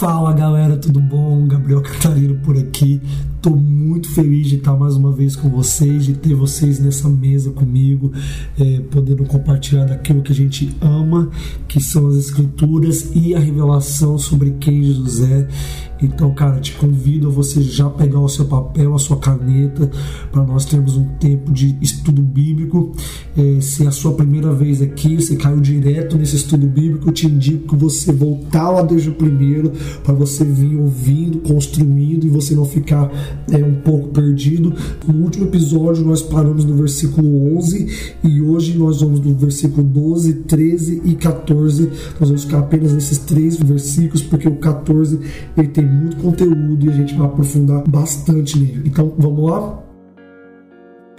Fala galera, tudo bom? Gabriel Catarino por aqui. Tô muito feliz de estar mais uma vez com vocês, de ter vocês nessa mesa comigo, é, podendo compartilhar daquilo que a gente ama, que são as escrituras e a revelação sobre quem Jesus é. Então, cara, te convido a você já pegar o seu papel, a sua caneta, para nós termos um tempo de estudo bíblico. É, se é a sua primeira vez aqui, você caiu direto nesse estudo bíblico, eu te indico que você voltar lá desde o primeiro, para você vir ouvindo, construindo e você não ficar é, um pouco perdido. No último episódio, nós paramos no versículo 11 e hoje nós vamos no versículo 12, 13 e 14. Nós vamos ficar apenas nesses três versículos, porque o 14 ele tem muito conteúdo e a gente vai aprofundar bastante nele. Então vamos lá?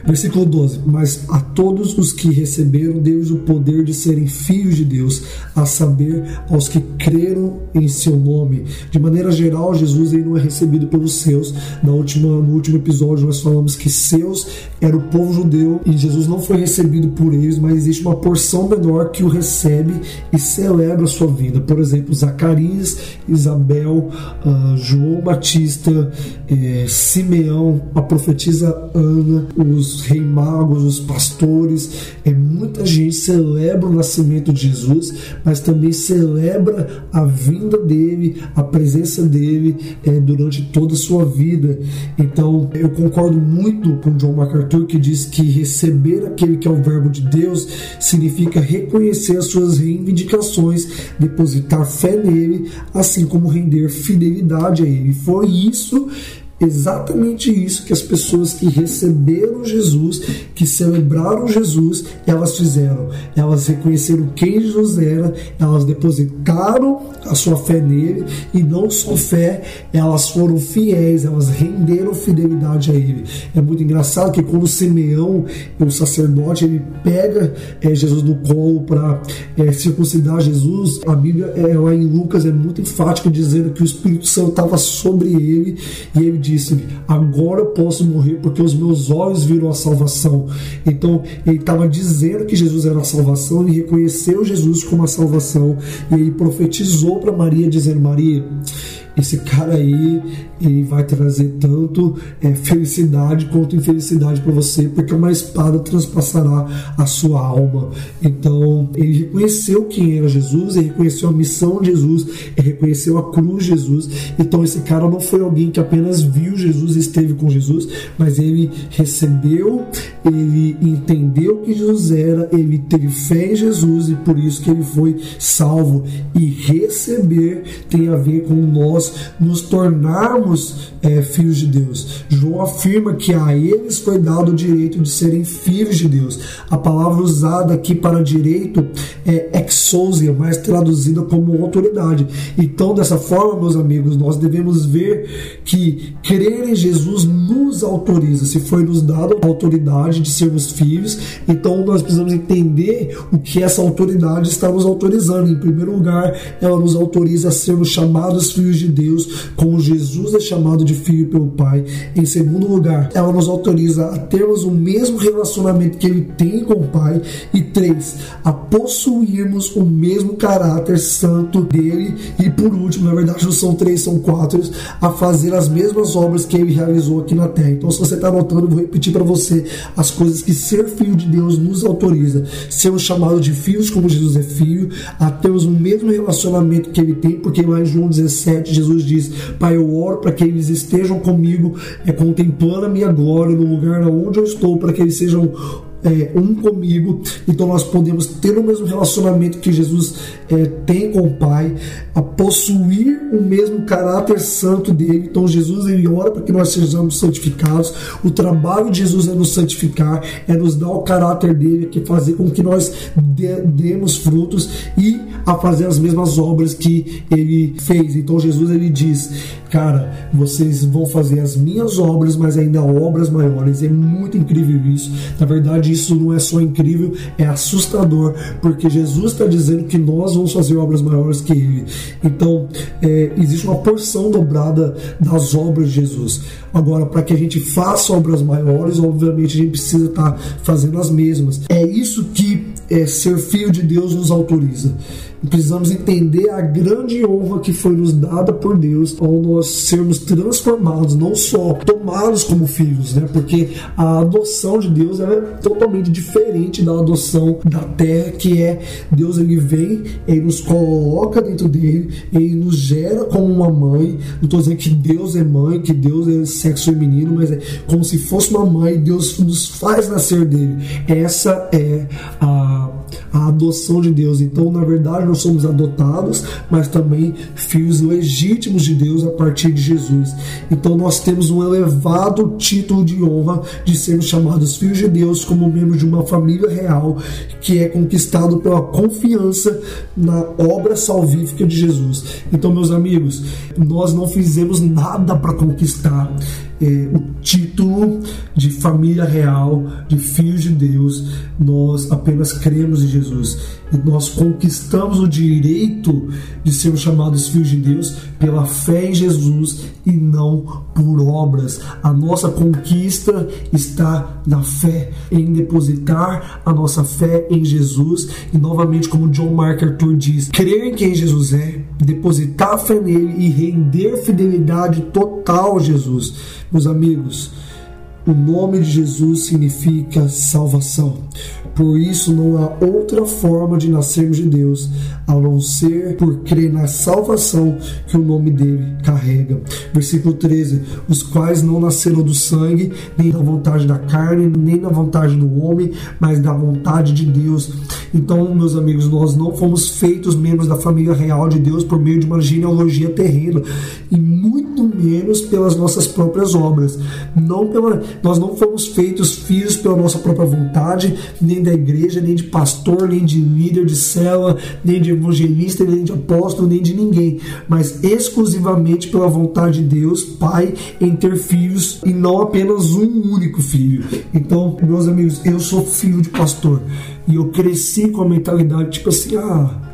Versículo 12: Mas a todos os que receberam Deus o poder de serem filhos de Deus, a saber, aos que creram em seu nome. De maneira geral, Jesus ele não é recebido pelos seus. Na última, no último episódio, nós falamos que seus era o povo judeu e Jesus não foi recebido por eles, mas existe uma porção menor que o recebe e celebra a sua vida. Por exemplo, Zacarias, Isabel, uh, João Batista, eh, Simeão, a profetisa Ana, os os rei magos, os pastores, é, muita gente celebra o nascimento de Jesus, mas também celebra a vinda dele, a presença dele é, durante toda a sua vida. Então eu concordo muito com John MacArthur que diz que receber aquele que é o Verbo de Deus significa reconhecer as suas reivindicações, depositar fé nele, assim como render fidelidade a ele. Foi isso exatamente isso que as pessoas que receberam Jesus, que celebraram Jesus, elas fizeram. Elas reconheceram quem Jesus era, elas depositaram a sua fé nele e não só fé, elas foram fiéis, elas renderam fidelidade a ele. É muito engraçado que quando Simeão, o sacerdote, ele pega é, Jesus no colo para é, circuncidar Jesus, a Bíblia é, lá em Lucas é muito enfática dizendo que o Espírito Santo estava sobre ele e ele diz disse: Agora eu posso morrer porque os meus olhos viram a salvação. Então ele estava dizendo que Jesus era a salvação e reconheceu Jesus como a salvação. E ele profetizou para Maria, dizendo: Maria esse cara aí ele vai trazer tanto é, felicidade quanto infelicidade para você, porque uma espada transpassará a sua alma. Então, ele reconheceu quem era Jesus, ele reconheceu a missão de Jesus, ele reconheceu a cruz de Jesus. Então, esse cara não foi alguém que apenas viu Jesus e esteve com Jesus, mas ele recebeu, ele entendeu que Jesus era, ele teve fé em Jesus e por isso que ele foi salvo. E receber tem a ver com nós nós nos tornarmos é, filhos de Deus. João afirma que a eles foi dado o direito de serem filhos de Deus. A palavra usada aqui para direito é exousia, mais traduzida como autoridade. Então, dessa forma, meus amigos, nós devemos ver que crer em Jesus nos autoriza. Se foi nos dado a autoridade de sermos filhos, então nós precisamos entender o que essa autoridade está nos autorizando. Em primeiro lugar, ela nos autoriza a sermos chamados filhos de Deus, como Jesus é chamado de filho pelo Pai. Em segundo lugar, ela nos autoriza a termos o mesmo relacionamento que ele tem com o Pai. E três, a possuirmos o mesmo caráter santo dele. E por último, na verdade não são três, são quatro, a fazer as mesmas obras que ele realizou aqui na terra. Então, se você está anotando, eu vou repetir para você as coisas que ser filho de Deus nos autoriza. Sermos chamados de filhos como Jesus é filho, a termos o mesmo relacionamento que ele tem, porque lá em João 17, Jesus diz: Pai, eu oro para que eles estejam comigo, é, contemplando a minha glória no lugar onde eu estou, para que eles sejam é, um comigo, então nós podemos ter o mesmo relacionamento que Jesus é, tem com o Pai, a possuir o mesmo caráter santo dele. Então Jesus ele ora para que nós sejamos santificados. O trabalho de Jesus é nos santificar, é nos dar o caráter dele, que fazer com que nós demos frutos e a fazer as mesmas obras que ele fez. Então Jesus ele diz: Cara, vocês vão fazer as minhas obras, mas ainda obras maiores. É muito incrível isso. Na verdade, isso não é só incrível, é assustador, porque Jesus está dizendo que nós vamos fazer obras maiores que Ele. Então, é, existe uma porção dobrada das obras de Jesus. Agora, para que a gente faça obras maiores, obviamente a gente precisa estar tá fazendo as mesmas. É isso que é, ser filho de Deus nos autoriza. precisamos entender a grande honra que foi nos dada por Deus ao nós sermos transformados, não só tomados como filhos, né? Porque a adoção de Deus é totalmente diferente da adoção da terra, que é Deus ele vem, ele nos coloca dentro dele, ele nos gera como uma mãe. Não estou dizendo que Deus é mãe, que Deus é sexo feminino, mas é como se fosse uma mãe, Deus nos faz nascer dele. Essa é a, a adoção de Deus. Então, na verdade, nós somos adotados, mas também filhos legítimos de Deus a partir de Jesus. Então, nós temos um elevado título de honra de sermos chamados filhos de Deus como membros de uma família real que é conquistado pela confiança na obra salvífica de Jesus. Então, meus amigos, nós não fizemos nada para conquistar é, o título de família real, de filhos de Deus, nós apenas cremos em Jesus e nós conquistamos o direito de sermos chamados filhos de Deus pela fé em Jesus e não por obras. A nossa conquista está na fé, em depositar a nossa fé em Jesus e novamente, como John MacArthur diz, crer em quem Jesus é, depositar a fé nele e render fidelidade total a Jesus. Meus amigos, o nome de Jesus significa salvação. Por isso não há outra forma de nascermos de Deus a não ser por crer na salvação que o nome dele carrega. Versículo 13: Os quais não nasceram do sangue, nem da vontade da carne, nem da vontade do homem, mas da vontade de Deus. Então, meus amigos, nós não fomos feitos membros da família real de Deus por meio de uma genealogia terrena e muito menos pelas nossas próprias obras. Não pela, nós não fomos feitos filhos pela nossa própria vontade, nem da igreja, nem de pastor, nem de líder de cela, nem de evangelista, nem de apóstolo, nem de ninguém, mas exclusivamente pela vontade de Deus, Pai, em ter filhos e não apenas um único filho. Então, meus amigos, eu sou filho de pastor. E eu cresci com a mentalidade tipo assim, ah,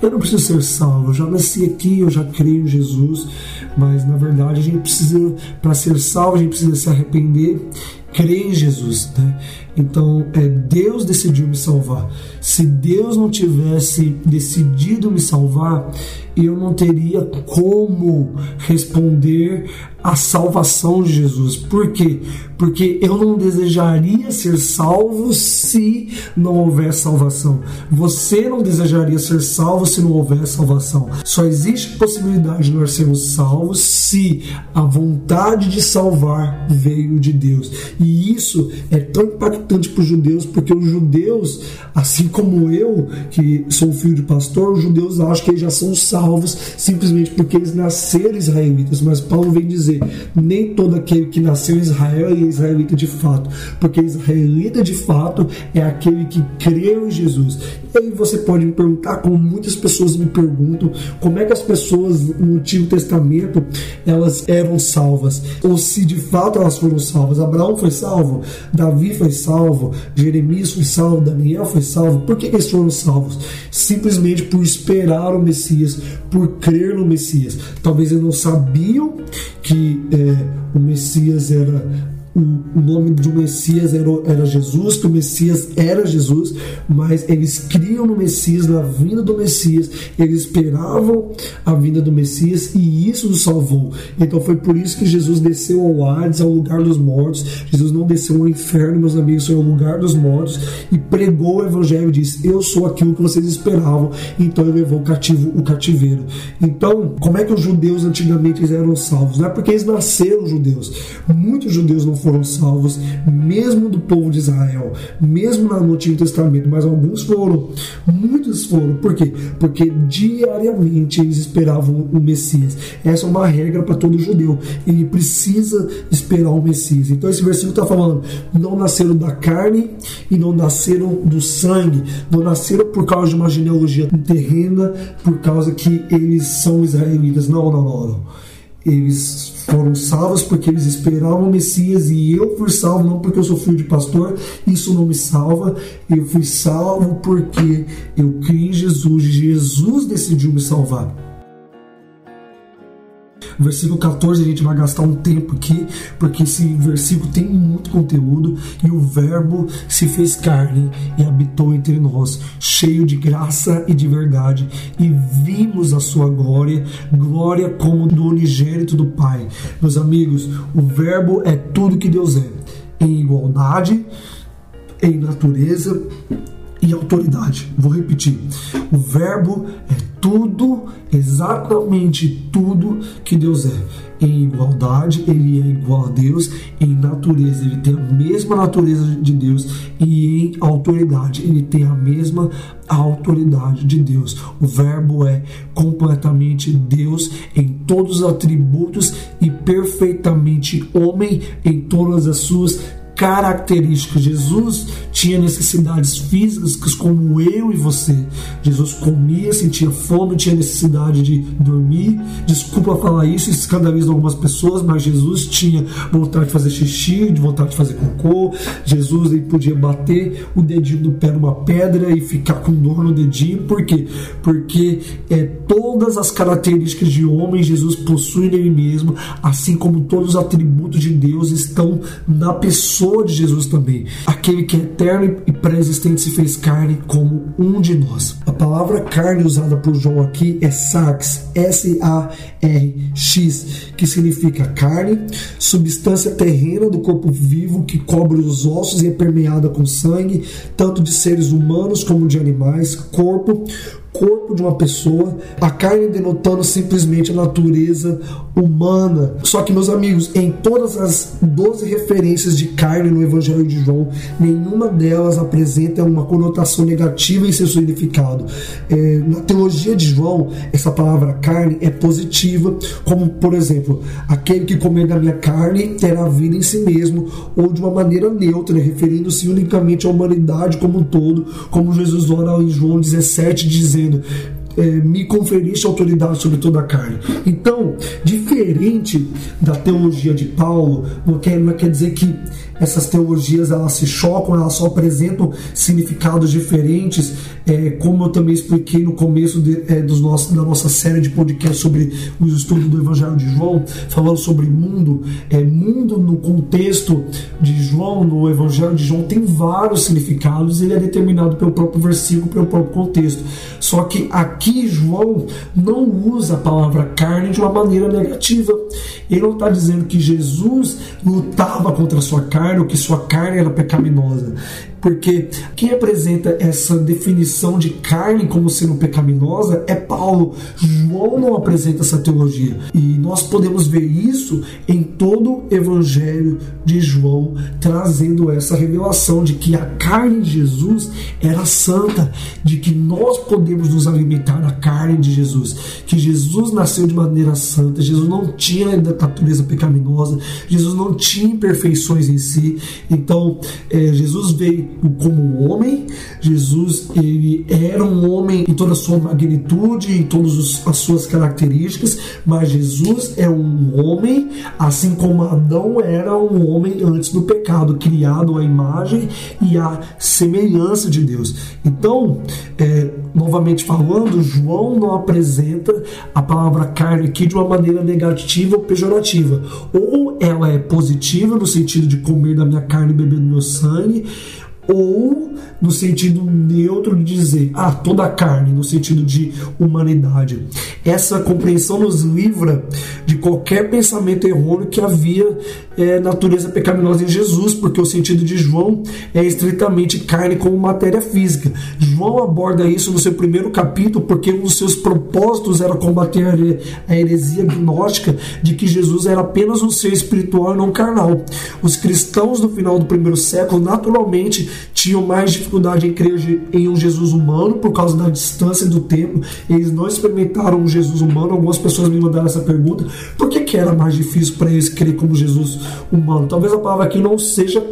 eu não preciso ser salvo, eu já nasci aqui, eu já creio em Jesus, mas na verdade a gente precisa, para ser salvo, a gente precisa se arrepender, crer em Jesus, né? Então, é, Deus decidiu me salvar. Se Deus não tivesse decidido me salvar, eu não teria como responder à salvação de Jesus. Por quê? Porque eu não desejaria ser salvo se não houver salvação. Você não desejaria ser salvo se não houver salvação. Só existe possibilidade de nós sermos salvos se a vontade de salvar veio de Deus. E isso é tão impactante para os judeus, porque os judeus, assim como eu, que sou filho de pastor, os judeus acham que eles já são salvos simplesmente porque eles nasceram israelitas. Mas Paulo vem dizer: nem todo aquele que nasceu em Israel é israelita de fato, porque israelita de fato é aquele que creu em Jesus. E aí você pode me perguntar, como muitas pessoas me perguntam, como é que as pessoas no Antigo Testamento elas eram salvas, ou se de fato elas foram salvas. Abraão foi salvo, Davi foi salvo, Jeremias foi salvo, Daniel foi salvo. Por que eles foram salvos? Simplesmente por esperar o Messias, por crer no Messias. Talvez eles não sabiam que é, o Messias era o nome do Messias era, Jesus, que o Messias era Jesus, mas eles criam no Messias, na vinda do Messias, eles esperavam a vinda do Messias e isso os salvou. Então foi por isso que Jesus desceu ao Hades, ao lugar dos mortos. Jesus não desceu ao inferno, meus amigos, foi ao lugar dos mortos e pregou o evangelho e disse: Eu sou aquilo que vocês esperavam. Então ele levou o cativo, o cativeiro. Então, como é que os judeus antigamente eram salvos? Não é porque eles nasceram judeus. Muitos judeus não foram salvos, mesmo do povo de Israel, mesmo no Antigo Testamento, mas alguns foram, muitos foram. Por quê? Porque diariamente eles esperavam o Messias. Essa é uma regra para todo judeu. Ele precisa esperar o Messias. Então esse versículo está falando: não nasceram da carne e não nasceram do sangue, não nasceram por causa de uma genealogia terrena, por causa que eles são israelitas. Não, não, não. não eles foram salvos porque eles esperavam o Messias e eu fui salvo não porque eu sou filho de pastor, isso não me salva. Eu fui salvo porque eu criei em Jesus Jesus decidiu me salvar. Versículo 14 a gente vai gastar um tempo aqui, porque esse versículo tem muito conteúdo e o Verbo se fez carne e habitou entre nós, cheio de graça e de verdade, e vimos a sua glória, glória como do unigênito do Pai. Meus amigos, o Verbo é tudo que Deus é, em igualdade, em natureza e autoridade. Vou repetir. O Verbo é tudo, exatamente tudo que Deus é. Em igualdade, ele é igual a Deus, em natureza, ele tem a mesma natureza de Deus, e em autoridade, ele tem a mesma autoridade de Deus. O Verbo é completamente Deus em todos os atributos e perfeitamente homem em todas as suas características. Jesus tinha necessidades físicas como eu e você. Jesus comia, sentia fome, tinha necessidade de dormir. Desculpa falar isso, isso escandaliza algumas pessoas, mas Jesus tinha vontade de fazer xixi, de vontade de fazer cocô. Jesus ele podia bater o dedinho do pé numa pedra e ficar com dor no dedinho. Por quê? Porque é, todas as características de homem Jesus possui nele mesmo, assim como todos os atributos de Deus estão na pessoa de Jesus também. Aquele que é eterno e pré-existente se fez carne como um de nós. A palavra carne usada por João aqui é sarx, S-A-R-X, que significa carne, substância terrena do corpo vivo que cobre os ossos e é permeada com sangue, tanto de seres humanos como de animais, corpo, corpo de uma pessoa, a carne denotando simplesmente a natureza humana. Só que, meus amigos, em todas as 12 referências de carne no Evangelho de João, nenhuma delas apresenta uma conotação negativa em seu significado. É, na teologia de João, essa palavra carne é positiva, como, por exemplo, aquele que comer da minha carne terá vida em si mesmo, ou de uma maneira neutra, referindo-se unicamente à humanidade como um todo, como Jesus ora em João 17, dizendo dizendo: é, me conferiste autoridade sobre toda a carne. Então, diferente da teologia de Paulo, não quer, não quer dizer que essas teologias elas se chocam, elas só apresentam significados diferentes, é, como eu também expliquei no começo de, é, dos nossos, da nossa série de podcast sobre os estudos do Evangelho de João, falando sobre mundo. É, mundo no contexto de João, no Evangelho de João, tem vários significados ele é determinado pelo próprio versículo, pelo próprio contexto. Só que aqui João não usa a palavra carne de uma maneira negativa. Ele não está dizendo que Jesus lutava contra a sua carne ou que sua carne era pecaminosa. Porque quem apresenta essa definição de carne como sendo pecaminosa é Paulo. João não apresenta essa teologia. E nós podemos ver isso em todo o evangelho de João, trazendo essa revelação de que a carne de Jesus era santa, de que nós podemos nos alimentar da carne de Jesus, que Jesus nasceu de maneira santa, Jesus não tinha natureza pecaminosa, Jesus não tinha imperfeições em si. Então, é, Jesus veio como homem. Jesus ele era um homem em toda a sua magnitude, em todas as suas características, mas Jesus é um homem, assim como Adão era um homem antes do pecado, criado à imagem e à semelhança de Deus. Então, é, novamente falando, João não apresenta a palavra carne aqui de uma maneira negativa ou pejorativa. Ou ela é positiva no sentido de comer da minha carne e beber do meu sangue, ou no sentido neutro de dizer, ah, toda carne, no sentido de humanidade. Essa compreensão nos livra de qualquer pensamento errôneo que havia é, natureza pecaminosa em Jesus, porque o sentido de João é estritamente carne como matéria física. João aborda isso no seu primeiro capítulo, porque um dos seus propósitos era combater a heresia gnóstica de que Jesus era apenas um ser espiritual e não carnal. Os cristãos do final do primeiro século, naturalmente, tinham mais dificuldade em crer em um Jesus humano por causa da distância do tempo. Eles não experimentaram um Jesus humano. Algumas pessoas me mandaram essa pergunta: por que, que era mais difícil para eles crer como Jesus humano? Talvez a palavra aqui não seja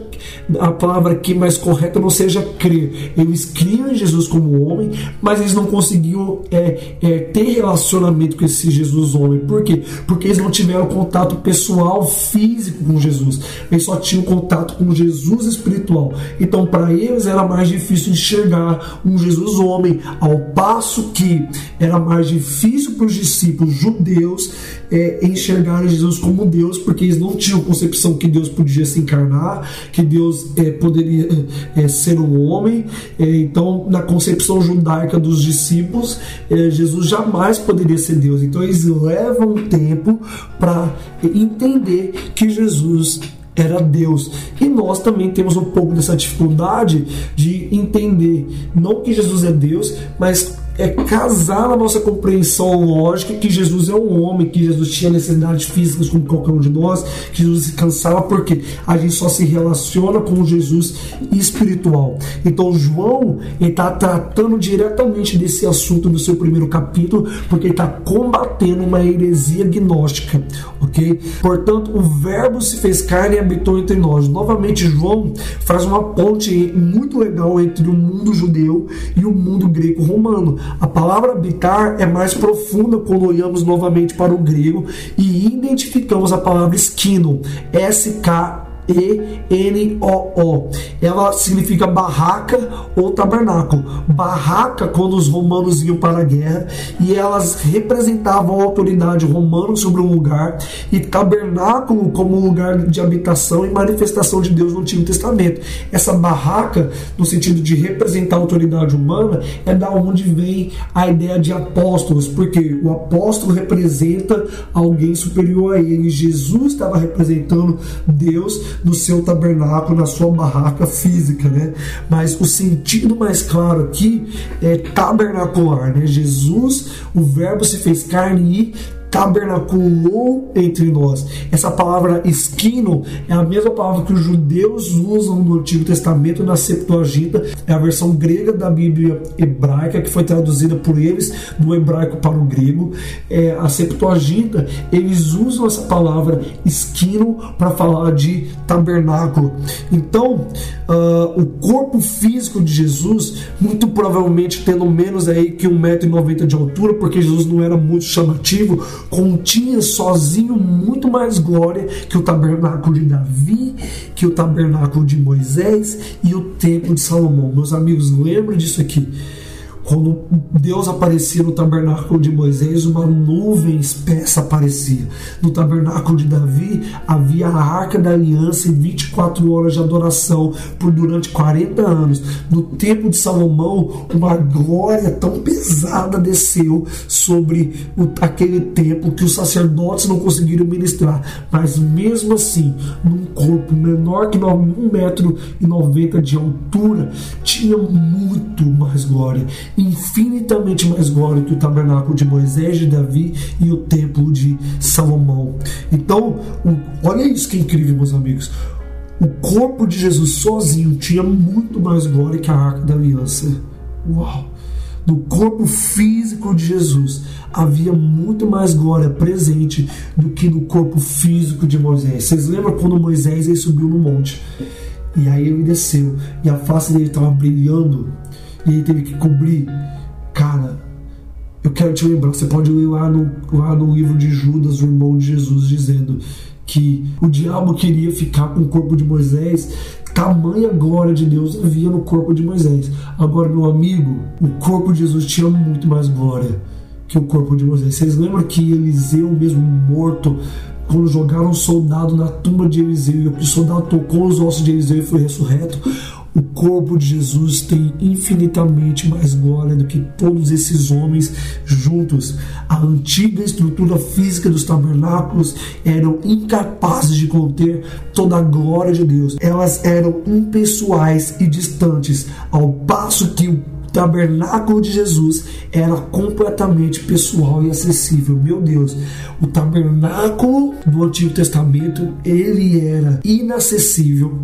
a palavra aqui mais correta não seja crer. Eles criam em Jesus como homem, mas eles não conseguiam é, é, ter relacionamento com esse Jesus homem. Por quê? Porque eles não tiveram contato pessoal, físico com Jesus. Eles só tinham contato com Jesus espiritual. Então, para eles era mais difícil enxergar um Jesus homem, ao passo que era mais difícil para os discípulos judeus é, enxergarem Jesus como Deus, porque eles não tinham concepção que Deus podia se encarnar, que Deus é, poderia é, ser um homem. É, então, na concepção judaica dos discípulos, é, Jesus jamais poderia ser Deus. Então, eles levam tempo para entender que Jesus era Deus. E nós também temos um pouco dessa dificuldade de entender, não que Jesus é Deus, mas é casar na nossa compreensão lógica que Jesus é um homem, que Jesus tinha necessidades físicas como qualquer um de nós, que Jesus se cansava porque a gente só se relaciona com Jesus espiritual. Então João está tratando diretamente desse assunto no seu primeiro capítulo, porque ele está combatendo uma heresia gnóstica, ok? Portanto, o Verbo se fez carne e habitou entre nós. Novamente, João faz uma ponte muito legal entre o mundo judeu e o mundo greco-romano. A palavra habitar é mais profunda quando olhamos novamente para o grego e identificamos a palavra esquino, S-K e-N-O-O. Ela significa barraca ou tabernáculo. Barraca, quando os romanos iam para a guerra, e elas representavam a autoridade romana sobre um lugar, e tabernáculo como lugar de habitação e manifestação de Deus no Antigo Testamento. Essa barraca, no sentido de representar a autoridade humana, é da onde vem a ideia de apóstolos, porque o apóstolo representa alguém superior a ele. Jesus estava representando Deus no seu tabernáculo, na sua barraca física, né? Mas o sentido mais claro aqui é tabernacular, né? Jesus, o Verbo se fez carne e tabernaculou entre nós. Essa palavra esquino é a mesma palavra que os judeus usam no Antigo Testamento na Septuaginta, é a versão grega da Bíblia hebraica que foi traduzida por eles do hebraico para o grego. É, a Septuaginta, eles usam essa palavra esquino para falar de tabernáculo. Então, uh, o corpo físico de Jesus, muito provavelmente tendo menos aí que 1,90m de altura, porque Jesus não era muito chamativo, continha sozinho muito mais glória que o tabernáculo de Davi, que o tabernáculo de Moisés e o templo de Salomão. Meus amigos, lembrem disso aqui. Quando Deus aparecia no tabernáculo de Moisés, uma nuvem espessa aparecia. No tabernáculo de Davi havia a arca da aliança e 24 horas de adoração por durante 40 anos. No templo de Salomão, uma glória tão pesada desceu sobre aquele templo que os sacerdotes não conseguiram ministrar. Mas mesmo assim, num corpo menor que 1,90m de altura, tinha muito mais glória infinitamente mais glória que o tabernáculo de Moisés, de Davi e o templo de Salomão. Então, olha isso que é incrível, meus amigos. O corpo de Jesus sozinho tinha muito mais glória que a arca da aliança. Uau! No corpo físico de Jesus havia muito mais glória presente do que no corpo físico de Moisés. Vocês lembram quando Moisés ele subiu no monte? E aí ele desceu e a face dele estava brilhando e ele teve que cobrir. Cara, eu quero te lembrar, você pode ler lá no, lá no livro de Judas, o irmão de Jesus, dizendo que o diabo queria ficar com o corpo de Moisés, tamanha glória de Deus havia no corpo de Moisés. Agora, meu amigo, o corpo de Jesus tinha muito mais glória que o corpo de Moisés. Vocês lembram que Eliseu, mesmo morto, quando jogaram um soldado na tumba de Eliseu, e o soldado tocou os ossos de Eliseu e foi ressurreto, o corpo de Jesus tem infinitamente mais glória do que todos esses homens juntos. A antiga estrutura física dos tabernáculos eram incapazes de conter toda a glória de Deus. Elas eram impessoais e distantes, ao passo que o tabernáculo de Jesus era completamente pessoal e acessível. Meu Deus, o tabernáculo do Antigo Testamento, ele era inacessível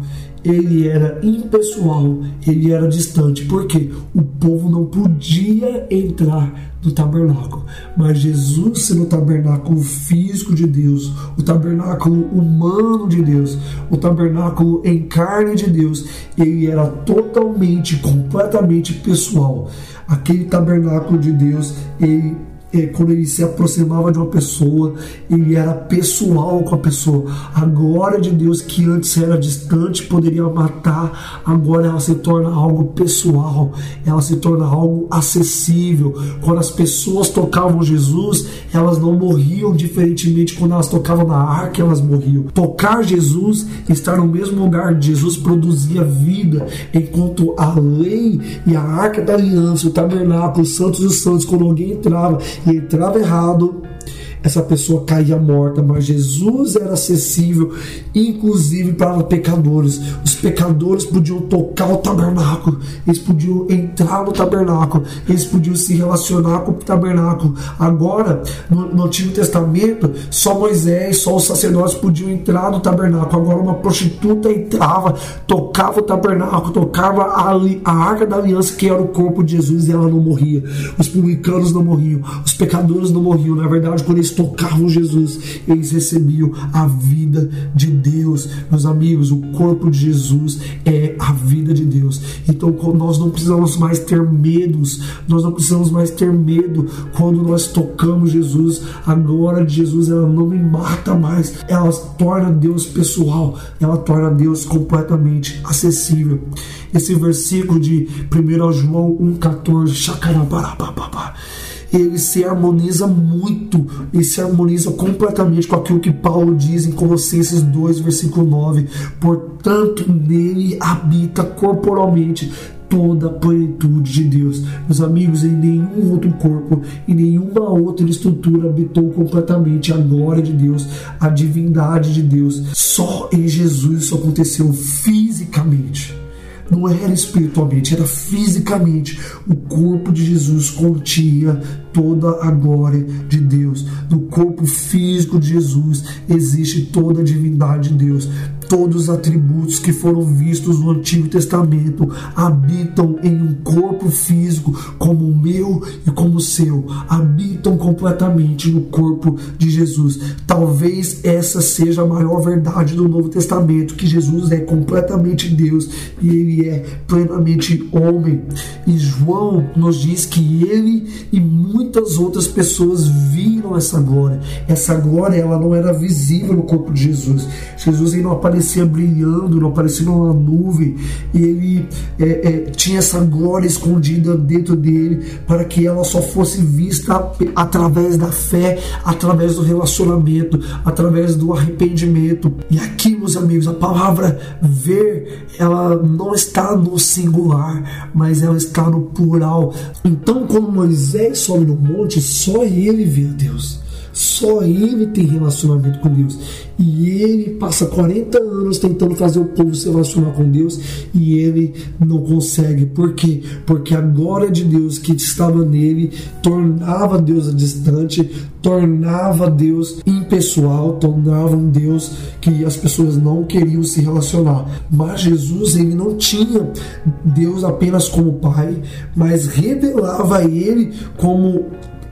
ele era impessoal, ele era distante, porque o povo não podia entrar no tabernáculo. Mas Jesus, sendo o tabernáculo físico de Deus, o tabernáculo humano de Deus, o tabernáculo em carne de Deus, ele era totalmente, completamente pessoal. Aquele tabernáculo de Deus, ele quando ele se aproximava de uma pessoa, ele era pessoal com a pessoa. A glória de Deus que antes era distante, poderia matar, agora ela se torna algo pessoal, ela se torna algo acessível. Quando as pessoas tocavam Jesus, elas não morriam, diferentemente quando elas tocavam na arca, elas morriam. Tocar Jesus, estar no mesmo lugar de Jesus, produzia vida, enquanto a lei e a arca da aliança, o tabernáculo, os santos e os santos, quando alguém entrava e entrava errado, essa pessoa caía morta, mas Jesus era acessível, inclusive para pecadores. Os pecadores podiam tocar o tabernáculo, eles podiam entrar no tabernáculo, eles podiam se relacionar com o tabernáculo. Agora, no, no Antigo Testamento, só Moisés, só os sacerdotes podiam entrar no tabernáculo. Agora, uma prostituta entrava, tocava o tabernáculo, tocava a, a arca da aliança, que era o corpo de Jesus, e ela não morria. Os publicanos não morriam, os pecadores não morriam. Na verdade, quando eles tocavam Jesus, eles recebiam a vida de Deus. Meus amigos, o corpo de Jesus é a vida de Deus. Então nós não precisamos mais ter medos, nós não precisamos mais ter medo quando nós tocamos Jesus. A glória de Jesus ela não me mata mais, ela torna Deus pessoal, ela torna Deus completamente acessível. Esse versículo de 1 João 1,14, ele se harmoniza muito e se harmoniza completamente com aquilo que Paulo diz em Colossenses 2, versículo 9. Portanto, nele habita corporalmente toda a plenitude de Deus. Meus amigos, em nenhum outro corpo, em nenhuma outra estrutura habitou completamente a glória de Deus, a divindade de Deus. Só em Jesus isso aconteceu fisicamente não era espiritualmente, era fisicamente. O corpo de Jesus continha toda a glória de Deus. No corpo físico de Jesus existe toda a divindade de Deus todos os atributos que foram vistos no Antigo Testamento habitam em um corpo físico como o meu e como o seu, habitam completamente no corpo de Jesus. Talvez essa seja a maior verdade do Novo Testamento, que Jesus é completamente Deus e ele é plenamente homem. E João nos diz que ele e muitas outras pessoas viram essa glória. Essa glória ela não era visível no corpo de Jesus. Jesus não apareceu aparecia brilhando, não aparecia numa nuvem, e ele é, é, tinha essa glória escondida dentro dele para que ela só fosse vista através da fé, através do relacionamento, através do arrependimento. E aqui, meus amigos, a palavra ver, ela não está no singular, mas ela está no plural. Então, quando Moisés sobe no monte, só ele vê a Deus. Só ele tem relacionamento com Deus. E ele passa 40 anos tentando fazer o povo se relacionar com Deus e ele não consegue. Por quê? Porque a glória de Deus que estava nele tornava Deus distante, tornava Deus impessoal, tornava um Deus que as pessoas não queriam se relacionar. Mas Jesus, ele não tinha Deus apenas como Pai, mas revelava ele como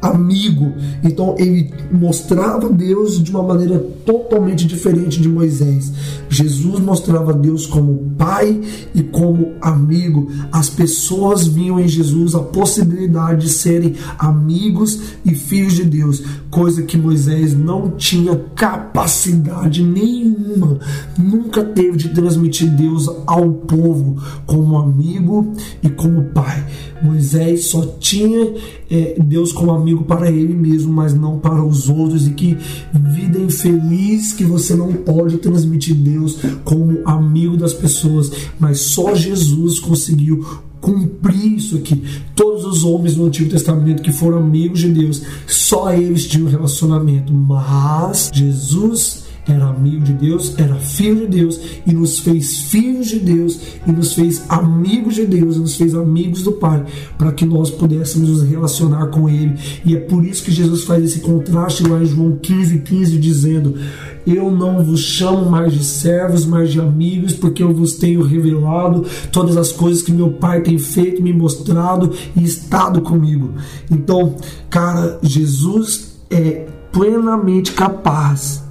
amigo. Então ele mostrava Deus de uma maneira totalmente diferente de Moisés. Jesus mostrava Deus como pai e como amigo. As pessoas viam em Jesus a possibilidade de serem amigos e filhos de Deus, coisa que Moisés não tinha capacidade nenhuma, nunca teve de transmitir Deus ao povo como amigo e como pai. Moisés só tinha é, Deus como amigo para ele mesmo, mas não para os outros. E que vida infeliz que você não pode transmitir Deus como amigo das pessoas, mas só Jesus conseguiu cumprir isso aqui. Todos os homens no Antigo Testamento que foram amigos de Deus, só eles tinham relacionamento, mas Jesus era amigo de Deus, era filho de Deus e nos fez filhos de Deus e nos fez amigos de Deus, e nos fez amigos do Pai, para que nós pudéssemos nos relacionar com Ele. E é por isso que Jesus faz esse contraste lá em João 15, 15, dizendo: Eu não vos chamo mais de servos, mas de amigos, porque eu vos tenho revelado todas as coisas que meu Pai tem feito, me mostrado e estado comigo. Então, cara, Jesus é plenamente capaz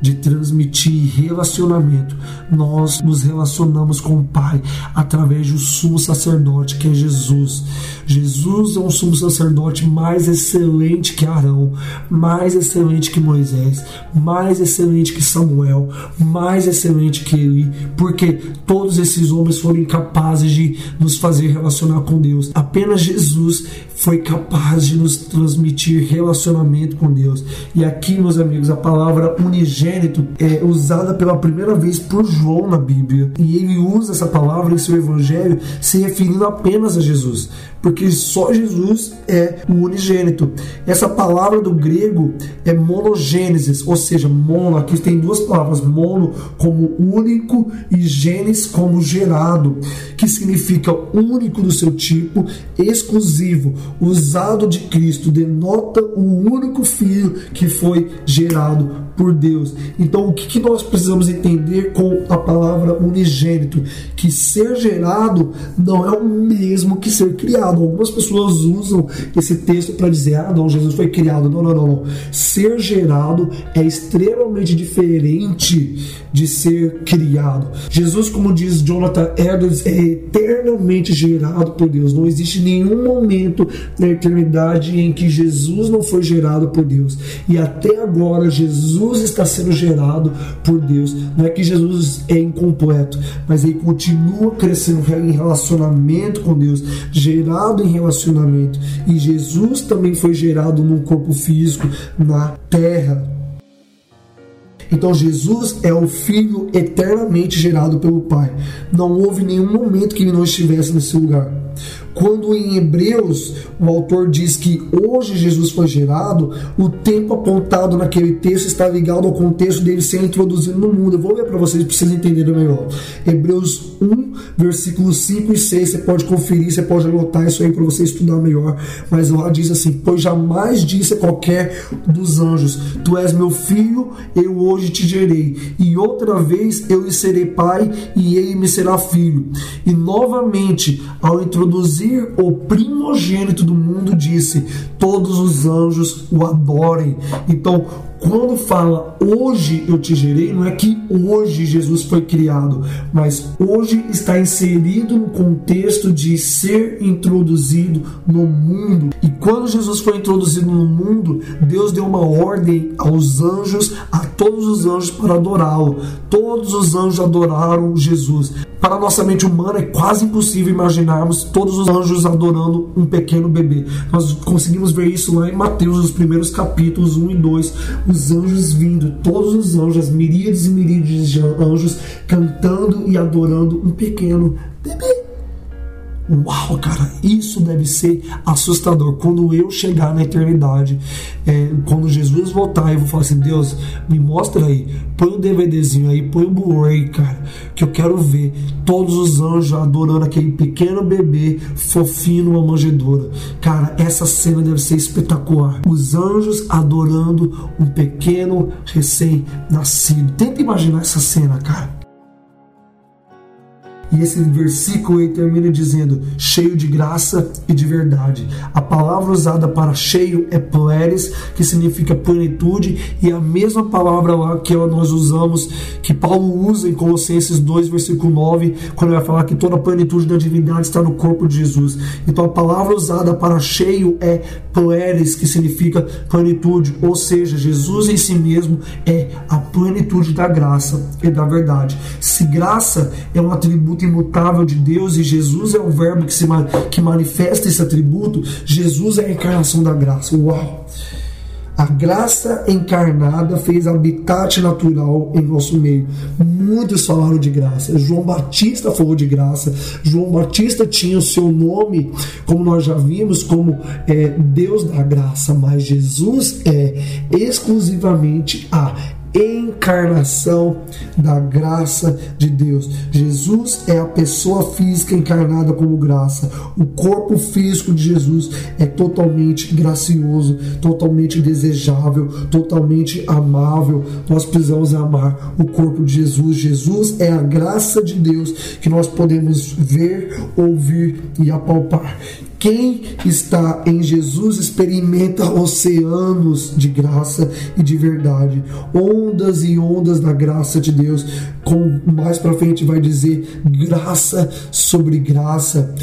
de transmitir relacionamento. Nós nos relacionamos com o Pai através do sumo sacerdote que é Jesus. Jesus é um sumo sacerdote mais excelente que Arão, mais excelente que Moisés, mais excelente que Samuel, mais excelente que Eli, porque todos esses homens foram incapazes de nos fazer relacionar com Deus. Apenas Jesus foi capaz de nos transmitir relacionamento com Deus. E aqui, meus amigos, a palavra unigênito é usada pela primeira vez por João na Bíblia. E ele usa essa palavra em seu evangelho se referindo apenas a Jesus porque só Jesus é o unigênito. Essa palavra do grego é monogênesis, ou seja, mono, aqui tem duas palavras, mono como único e gênesis como gerado, que significa único do seu tipo, exclusivo, usado de Cristo, denota o único filho que foi gerado por Deus. Então, o que, que nós precisamos entender com a palavra unigênito? Que ser gerado não é o mesmo que ser criado. Algumas pessoas usam esse texto para dizer: ah, não, Jesus foi criado. Não, não, não, não. Ser gerado é extremamente diferente de ser criado. Jesus, como diz Jonathan Edwards, é eternamente gerado por Deus. Não existe nenhum momento na eternidade em que Jesus não foi gerado por Deus. E até agora, Jesus está sendo gerado por Deus. Não é que Jesus é incompleto, mas ele continua crescendo em relacionamento com Deus, gerado gerado em relacionamento. E Jesus também foi gerado num corpo físico na terra. Então Jesus é o Filho eternamente gerado pelo Pai. Não houve nenhum momento que ele não estivesse nesse lugar. Quando em Hebreus o autor diz que hoje Jesus foi gerado, o tempo apontado naquele texto está ligado ao contexto dele ser introduzido no mundo. Eu vou ler para vocês para vocês entenderem melhor. Hebreus 1, versículos 5 e 6, você pode conferir, você pode anotar isso aí para você estudar melhor. Mas lá diz assim: Pois jamais disse qualquer dos anjos: Tu és meu filho, eu hoje te gerei. E outra vez eu lhe serei pai, e ele me será filho. E novamente, ao introduzir o primogênito do mundo, disse: Todos os anjos o adorem. Então, quando fala hoje eu te gerei, não é que hoje Jesus foi criado, mas hoje está inserido no contexto de ser introduzido no mundo. E quando Jesus foi introduzido no mundo, Deus deu uma ordem aos anjos, a todos os anjos para adorá-lo. Todos os anjos adoraram Jesus. Para nossa mente humana é quase impossível imaginarmos todos os anjos adorando um pequeno bebê. Nós conseguimos ver isso lá em Mateus, nos primeiros capítulos 1 e 2 os anjos vindo, todos os anjos, miríades e miríades de anjos cantando e adorando um pequeno bebê. Uau, cara, isso deve ser assustador. Quando eu chegar na eternidade, é, quando Jesus voltar, eu vou falar assim: Deus, me mostra aí, põe um DVDzinho aí, põe um Blu-ray, cara, que eu quero ver todos os anjos adorando aquele pequeno bebê fofinho numa manjedoura. Cara, essa cena deve ser espetacular. Os anjos adorando um pequeno recém-nascido. Tenta imaginar essa cena, cara. E esse versículo aí termina dizendo: cheio de graça e de verdade. A palavra usada para cheio é pleres, que significa plenitude, e a mesma palavra lá que nós usamos, que Paulo usa em Colossenses 2, versículo 9, quando ele vai falar que toda a plenitude da divindade está no corpo de Jesus. Então a palavra usada para cheio é pleres, que significa plenitude, ou seja, Jesus em si mesmo é a plenitude da graça e da verdade. Se graça é um atributo imutável de Deus e Jesus é o verbo que, se, que manifesta esse atributo, Jesus é a encarnação da graça. Uau! A graça encarnada fez habitat natural em nosso meio. Muitos falaram de graça. João Batista falou de graça. João Batista tinha o seu nome, como nós já vimos, como é, Deus da graça. Mas Jesus é exclusivamente a encarnação da graça de Deus. Jesus é a pessoa física encarnada como graça. O corpo físico de Jesus é totalmente gracioso, totalmente desejável, totalmente amável. Nós precisamos amar o corpo de Jesus. Jesus é a graça de Deus que nós podemos ver, ouvir e apalpar Quem está em Jesus experimenta oceanos de graça e de verdade, ondas e ondas da graça de Deus. Com mais para frente vai dizer graça sobre graça.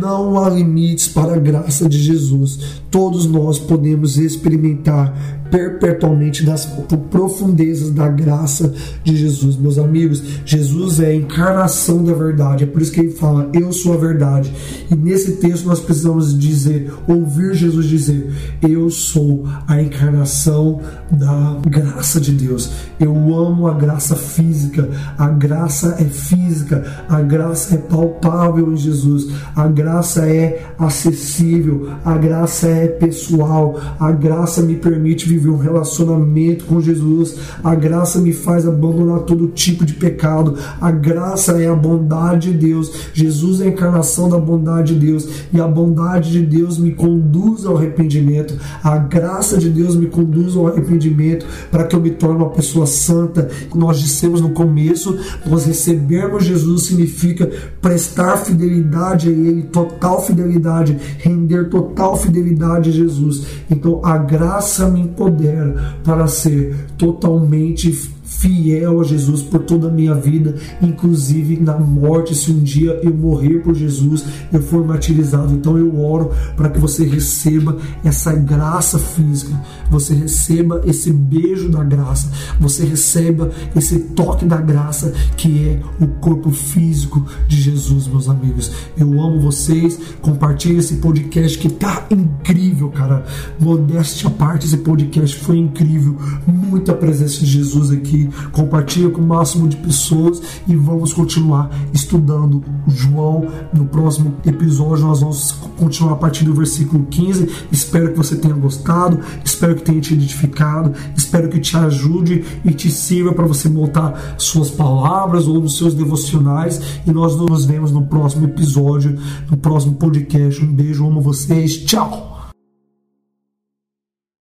Não há limites para a graça de Jesus. Todos nós podemos experimentar perpetuamente das profundezas da graça de Jesus. Meus amigos, Jesus é a encarnação da verdade. É por isso que ele fala: Eu sou a verdade. E nesse texto nós precisamos dizer, ouvir Jesus dizer: Eu sou a encarnação da graça de Deus. Eu amo a graça física. A graça é física. A graça é palpável em Jesus. A graça é acessível. A graça é pessoal. A graça me permite viver viver um relacionamento com Jesus. A graça me faz abandonar todo tipo de pecado. A graça é a bondade de Deus. Jesus é a encarnação da bondade de Deus e a bondade de Deus me conduz ao arrependimento. A graça de Deus me conduz ao arrependimento para que eu me torne uma pessoa santa. Nós dissemos no começo, nós recebermos Jesus significa prestar fidelidade a Ele, total fidelidade, render total fidelidade a Jesus. Então a graça me empodera para ser totalmente fiel a Jesus por toda a minha vida, inclusive na morte, se um dia eu morrer por Jesus, eu for martirizado. Então eu oro para que você receba essa graça física, você receba esse beijo da graça, você receba esse toque da graça que é o corpo físico de Jesus, meus amigos. Eu amo vocês, compartilhe esse podcast que tá incrível, cara. Modéstia à parte, esse podcast foi incrível, muita presença de Jesus aqui compartilha com o máximo de pessoas e vamos continuar estudando João. No próximo episódio nós vamos continuar a partir do versículo 15. Espero que você tenha gostado, espero que tenha te edificado, espero que te ajude e te sirva para você montar suas palavras ou nos seus devocionais. E nós nos vemos no próximo episódio, no próximo podcast. Um beijo, amo vocês, tchau!